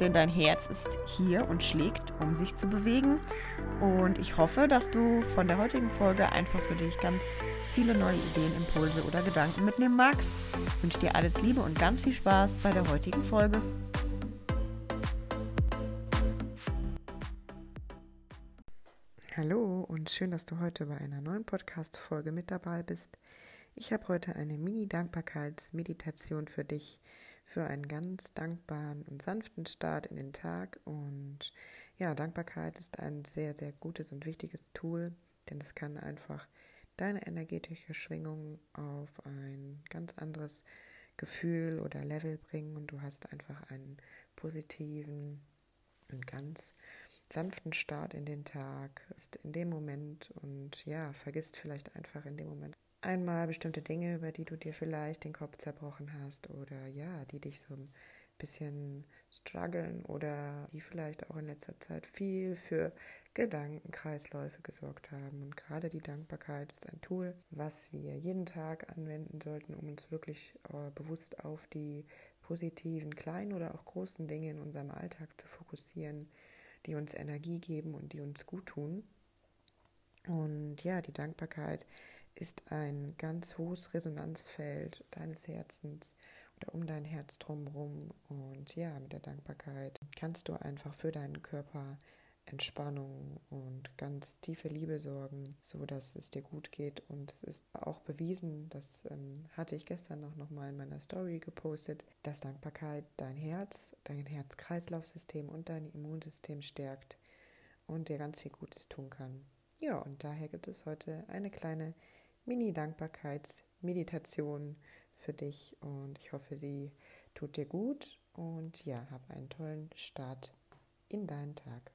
denn dein Herz ist hier und schlägt, um sich zu bewegen. Und ich hoffe, dass du von der heutigen Folge einfach für dich ganz viele neue Ideen, Impulse oder Gedanken mitnehmen magst. Ich wünsche dir alles Liebe und ganz viel Spaß bei der heutigen Folge. Hallo und schön, dass du heute bei einer neuen Podcast-Folge mit dabei bist. Ich habe heute eine Mini-Dankbarkeitsmeditation für dich für einen ganz dankbaren und sanften Start in den Tag. Und ja, Dankbarkeit ist ein sehr, sehr gutes und wichtiges Tool, denn es kann einfach deine energetische Schwingung auf ein ganz anderes Gefühl oder Level bringen und du hast einfach einen positiven und ganz sanften Start in den Tag, ist in dem Moment und ja, vergisst vielleicht einfach in dem Moment einmal bestimmte Dinge, über die du dir vielleicht den Kopf zerbrochen hast oder ja, die dich so ein bisschen strugglen oder die vielleicht auch in letzter Zeit viel für Gedankenkreisläufe gesorgt haben. Und gerade die Dankbarkeit ist ein Tool, was wir jeden Tag anwenden sollten, um uns wirklich äh, bewusst auf die positiven, kleinen oder auch großen Dinge in unserem Alltag zu fokussieren, die uns Energie geben und die uns gut tun. Und ja, die Dankbarkeit ist ein ganz hohes Resonanzfeld deines Herzens oder um dein Herz drumherum. Und ja, mit der Dankbarkeit kannst du einfach für deinen Körper Entspannung und ganz tiefe Liebe sorgen, so dass es dir gut geht. Und es ist auch bewiesen, das ähm, hatte ich gestern auch noch mal in meiner Story gepostet, dass Dankbarkeit dein Herz, dein Herz-Kreislauf-System und dein Immunsystem stärkt und dir ganz viel Gutes tun kann. Ja, und daher gibt es heute eine kleine Mini-Dankbarkeitsmeditation für dich und ich hoffe, sie tut dir gut und ja, hab einen tollen Start in deinen Tag.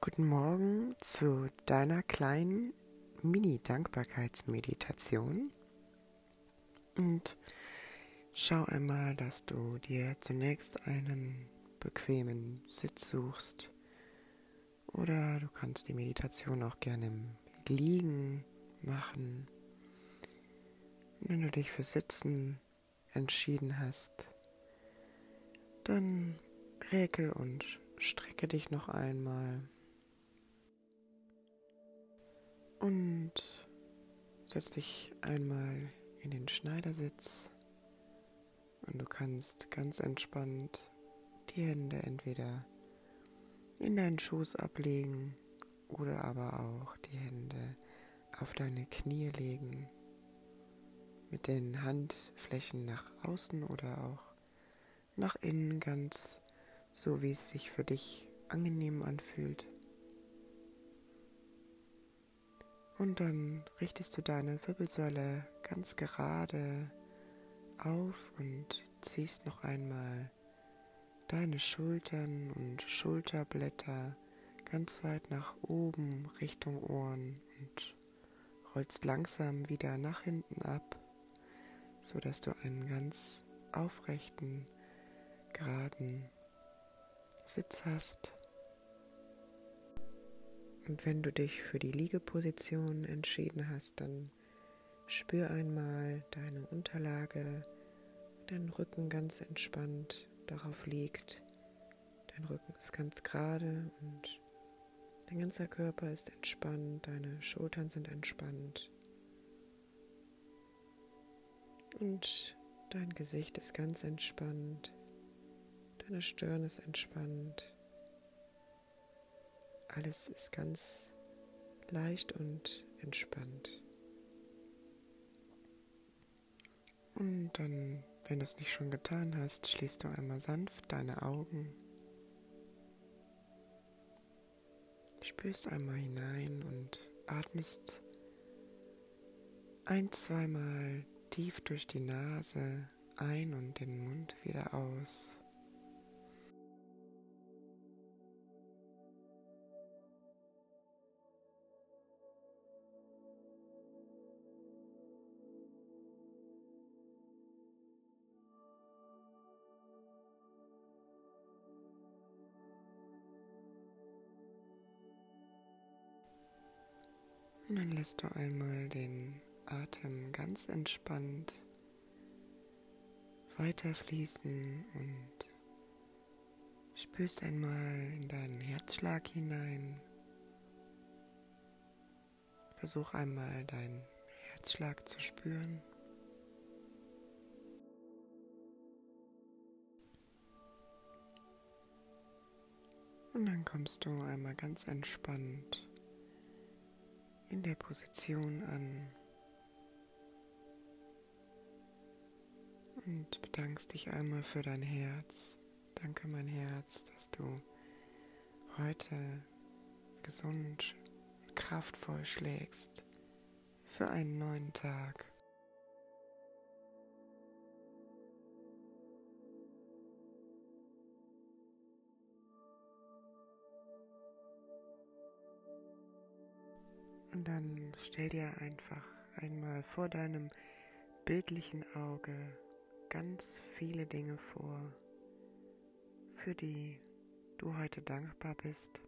Guten Morgen zu deiner kleinen Mini-Dankbarkeitsmeditation. Und schau einmal, dass du dir zunächst einen bequemen Sitz suchst. Oder du kannst die Meditation auch gerne im Liegen machen. Wenn du dich für Sitzen entschieden hast, dann räkel und strecke dich noch einmal. Und setz dich einmal in den Schneidersitz und du kannst ganz entspannt die Hände entweder in deinen Schoß ablegen oder aber auch die Hände auf deine Knie legen, mit den Handflächen nach außen oder auch nach innen ganz so, wie es sich für dich angenehm anfühlt. Und dann richtest du deine Wirbelsäule ganz gerade auf und ziehst noch einmal deine Schultern und Schulterblätter ganz weit nach oben Richtung Ohren und rollst langsam wieder nach hinten ab, so dass du einen ganz aufrechten, geraden Sitz hast. Und wenn du dich für die Liegeposition entschieden hast, dann spür einmal deine Unterlage, dein Rücken ganz entspannt darauf liegt. Dein Rücken ist ganz gerade und dein ganzer Körper ist entspannt, deine Schultern sind entspannt. Und dein Gesicht ist ganz entspannt, deine Stirn ist entspannt. Alles ist ganz leicht und entspannt. Und dann, wenn du es nicht schon getan hast, schließt du einmal sanft deine Augen. Spürst einmal hinein und atmest ein, zweimal tief durch die Nase ein und den Mund wieder aus. Dann lässt du einmal den Atem ganz entspannt weiterfließen und spürst einmal in deinen Herzschlag hinein. Versuch einmal deinen Herzschlag zu spüren. Und dann kommst du einmal ganz entspannt in der Position an und bedankst dich einmal für dein Herz. Danke mein Herz, dass du heute gesund, kraftvoll schlägst für einen neuen Tag. Und dann stell dir einfach einmal vor deinem bildlichen Auge ganz viele Dinge vor, für die du heute dankbar bist.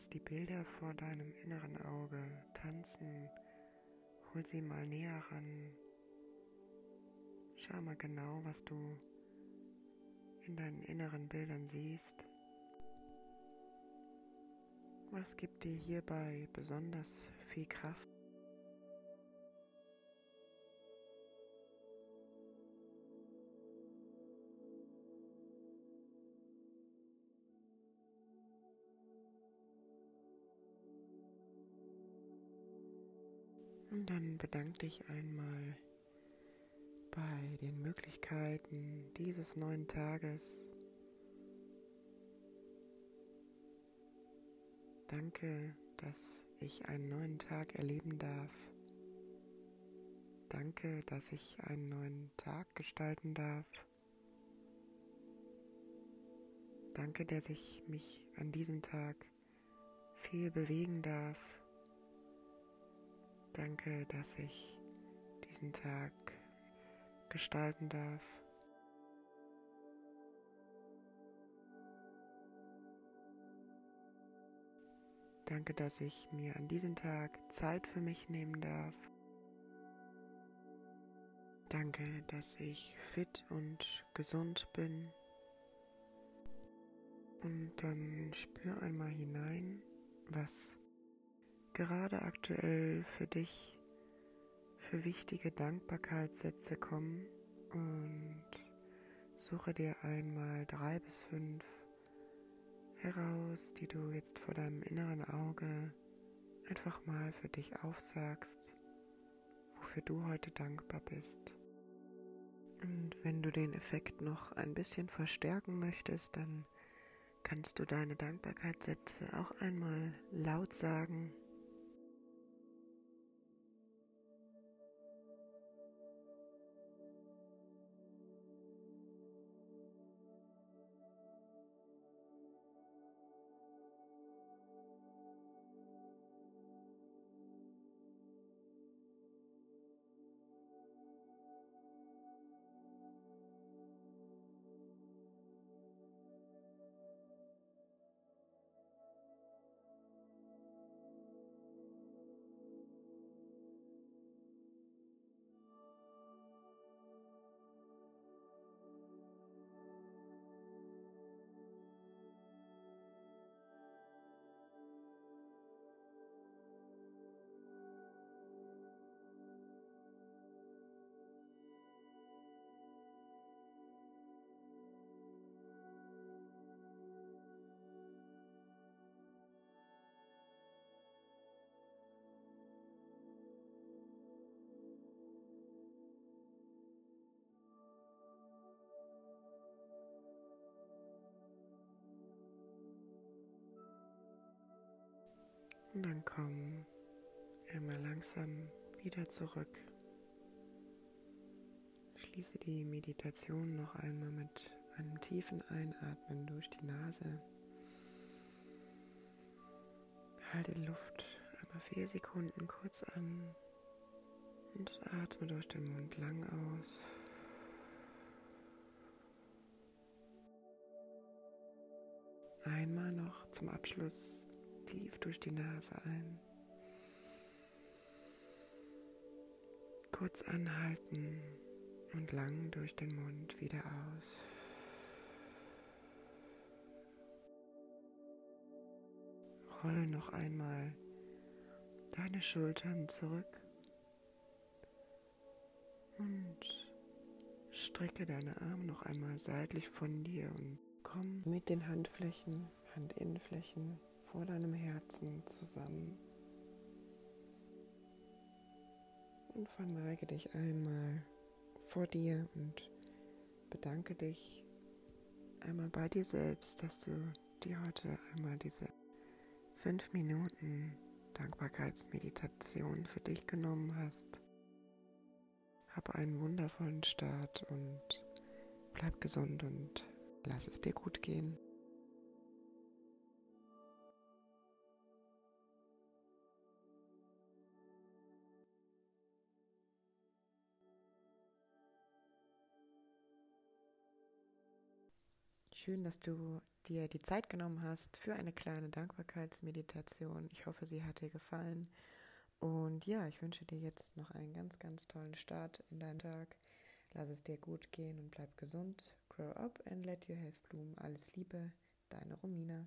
Lass die Bilder vor deinem inneren Auge tanzen. Hol sie mal näher ran. Schau mal genau, was du in deinen inneren Bildern siehst. Was gibt dir hierbei besonders viel Kraft? Bedank dich einmal bei den Möglichkeiten dieses neuen Tages. Danke, dass ich einen neuen Tag erleben darf. Danke, dass ich einen neuen Tag gestalten darf. Danke, dass ich mich an diesem Tag viel bewegen darf. Danke, dass ich diesen Tag gestalten darf. Danke, dass ich mir an diesem Tag Zeit für mich nehmen darf. Danke, dass ich fit und gesund bin. Und dann spür einmal hinein, was gerade aktuell für dich für wichtige Dankbarkeitssätze kommen und suche dir einmal drei bis fünf heraus, die du jetzt vor deinem inneren Auge einfach mal für dich aufsagst, wofür du heute dankbar bist. Und wenn du den Effekt noch ein bisschen verstärken möchtest, dann kannst du deine Dankbarkeitssätze auch einmal laut sagen Und dann komm einmal langsam wieder zurück. Schließe die Meditation noch einmal mit einem tiefen Einatmen durch die Nase. Halte Luft einmal vier Sekunden kurz an und atme durch den Mund lang aus. Einmal noch zum Abschluss tief durch die Nase ein. Kurz anhalten und lang durch den Mund wieder aus. Roll noch einmal deine Schultern zurück und strecke deine Arme noch einmal seitlich von dir und komm mit den Handflächen, Handinnenflächen vor deinem Herzen zusammen. Und verneige dich einmal vor dir und bedanke dich einmal bei dir selbst, dass du dir heute einmal diese fünf Minuten Dankbarkeitsmeditation für dich genommen hast. Hab einen wundervollen Start und bleib gesund und lass es dir gut gehen. Schön, dass du dir die Zeit genommen hast für eine kleine Dankbarkeitsmeditation. Ich hoffe, sie hat dir gefallen. Und ja, ich wünsche dir jetzt noch einen ganz, ganz tollen Start in deinen Tag. Lass es dir gut gehen und bleib gesund. Grow up and let your health bloom. Alles Liebe, deine Romina.